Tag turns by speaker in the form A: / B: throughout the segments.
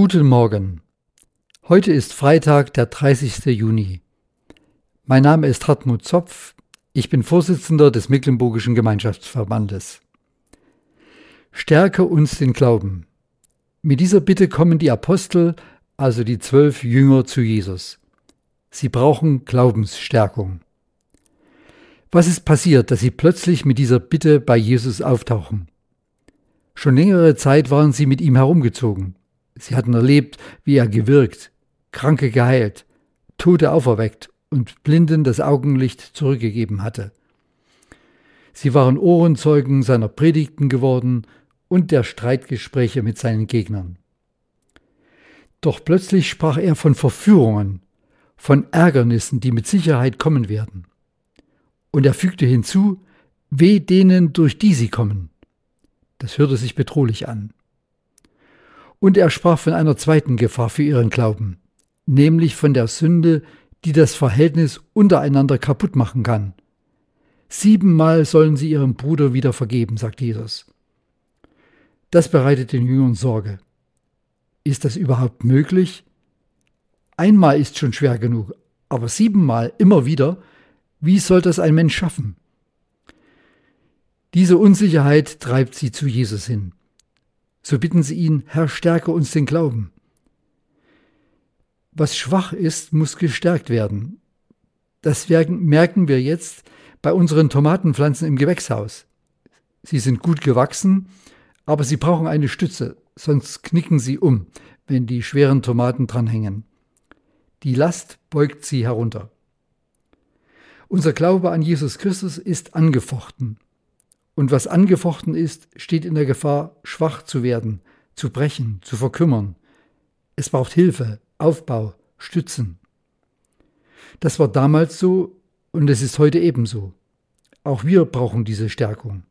A: Guten Morgen. Heute ist Freitag, der 30. Juni. Mein Name ist Hartmut Zopf. Ich bin Vorsitzender des Mecklenburgischen Gemeinschaftsverbandes. Stärke uns den Glauben. Mit dieser Bitte kommen die Apostel, also die zwölf Jünger, zu Jesus. Sie brauchen Glaubensstärkung. Was ist passiert, dass sie plötzlich mit dieser Bitte bei Jesus auftauchen? Schon längere Zeit waren sie mit ihm herumgezogen. Sie hatten erlebt, wie er gewirkt, Kranke geheilt, Tote auferweckt und Blinden das Augenlicht zurückgegeben hatte. Sie waren Ohrenzeugen seiner Predigten geworden und der Streitgespräche mit seinen Gegnern. Doch plötzlich sprach er von Verführungen, von Ärgernissen, die mit Sicherheit kommen werden. Und er fügte hinzu, weh denen, durch die sie kommen. Das hörte sich bedrohlich an. Und er sprach von einer zweiten Gefahr für ihren Glauben, nämlich von der Sünde, die das Verhältnis untereinander kaputt machen kann. Siebenmal sollen sie ihrem Bruder wieder vergeben, sagt Jesus. Das bereitet den Jüngern Sorge. Ist das überhaupt möglich? Einmal ist schon schwer genug, aber siebenmal immer wieder, wie soll das ein Mensch schaffen? Diese Unsicherheit treibt sie zu Jesus hin. So bitten sie ihn, Herr, stärke uns den Glauben. Was schwach ist, muss gestärkt werden. Das merken wir jetzt bei unseren Tomatenpflanzen im Gewächshaus. Sie sind gut gewachsen, aber sie brauchen eine Stütze, sonst knicken sie um, wenn die schweren Tomaten dranhängen. Die Last beugt sie herunter. Unser Glaube an Jesus Christus ist angefochten. Und was angefochten ist, steht in der Gefahr, schwach zu werden, zu brechen, zu verkümmern. Es braucht Hilfe, Aufbau, Stützen. Das war damals so und es ist heute ebenso. Auch wir brauchen diese Stärkung.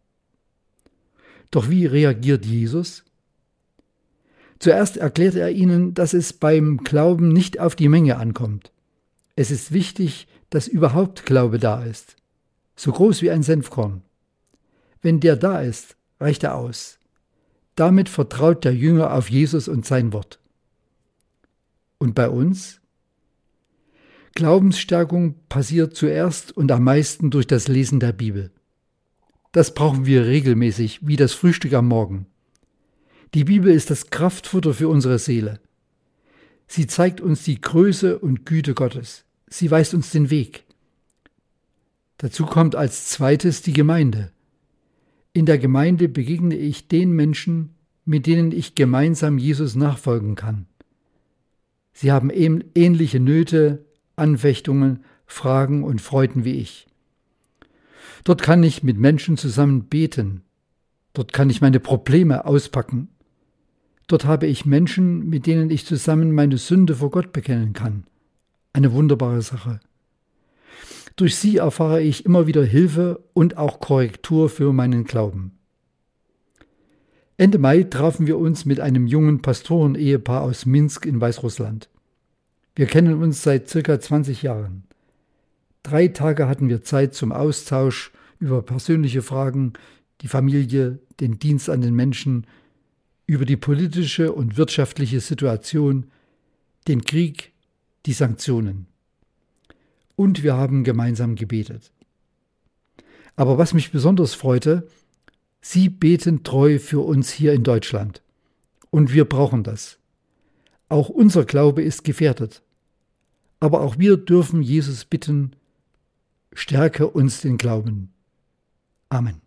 A: Doch wie reagiert Jesus? Zuerst erklärt er ihnen, dass es beim Glauben nicht auf die Menge ankommt. Es ist wichtig, dass überhaupt Glaube da ist, so groß wie ein Senfkorn. Wenn der da ist, reicht er aus. Damit vertraut der Jünger auf Jesus und sein Wort. Und bei uns? Glaubensstärkung passiert zuerst und am meisten durch das Lesen der Bibel. Das brauchen wir regelmäßig, wie das Frühstück am Morgen. Die Bibel ist das Kraftfutter für unsere Seele. Sie zeigt uns die Größe und Güte Gottes. Sie weist uns den Weg. Dazu kommt als zweites die Gemeinde. In der Gemeinde begegne ich den Menschen, mit denen ich gemeinsam Jesus nachfolgen kann. Sie haben ähnliche Nöte, Anfechtungen, Fragen und Freuden wie ich. Dort kann ich mit Menschen zusammen beten. Dort kann ich meine Probleme auspacken. Dort habe ich Menschen, mit denen ich zusammen meine Sünde vor Gott bekennen kann. Eine wunderbare Sache. Durch sie erfahre ich immer wieder Hilfe und auch Korrektur für meinen Glauben. Ende Mai trafen wir uns mit einem jungen Pastoren-Ehepaar aus Minsk in Weißrussland. Wir kennen uns seit circa 20 Jahren. Drei Tage hatten wir Zeit zum Austausch über persönliche Fragen, die Familie, den Dienst an den Menschen, über die politische und wirtschaftliche Situation, den Krieg, die Sanktionen und wir haben gemeinsam gebetet. Aber was mich besonders freute, Sie beten treu für uns hier in Deutschland. Und wir brauchen das. Auch unser Glaube ist gefährdet. Aber auch wir dürfen Jesus bitten, stärke uns den Glauben. Amen.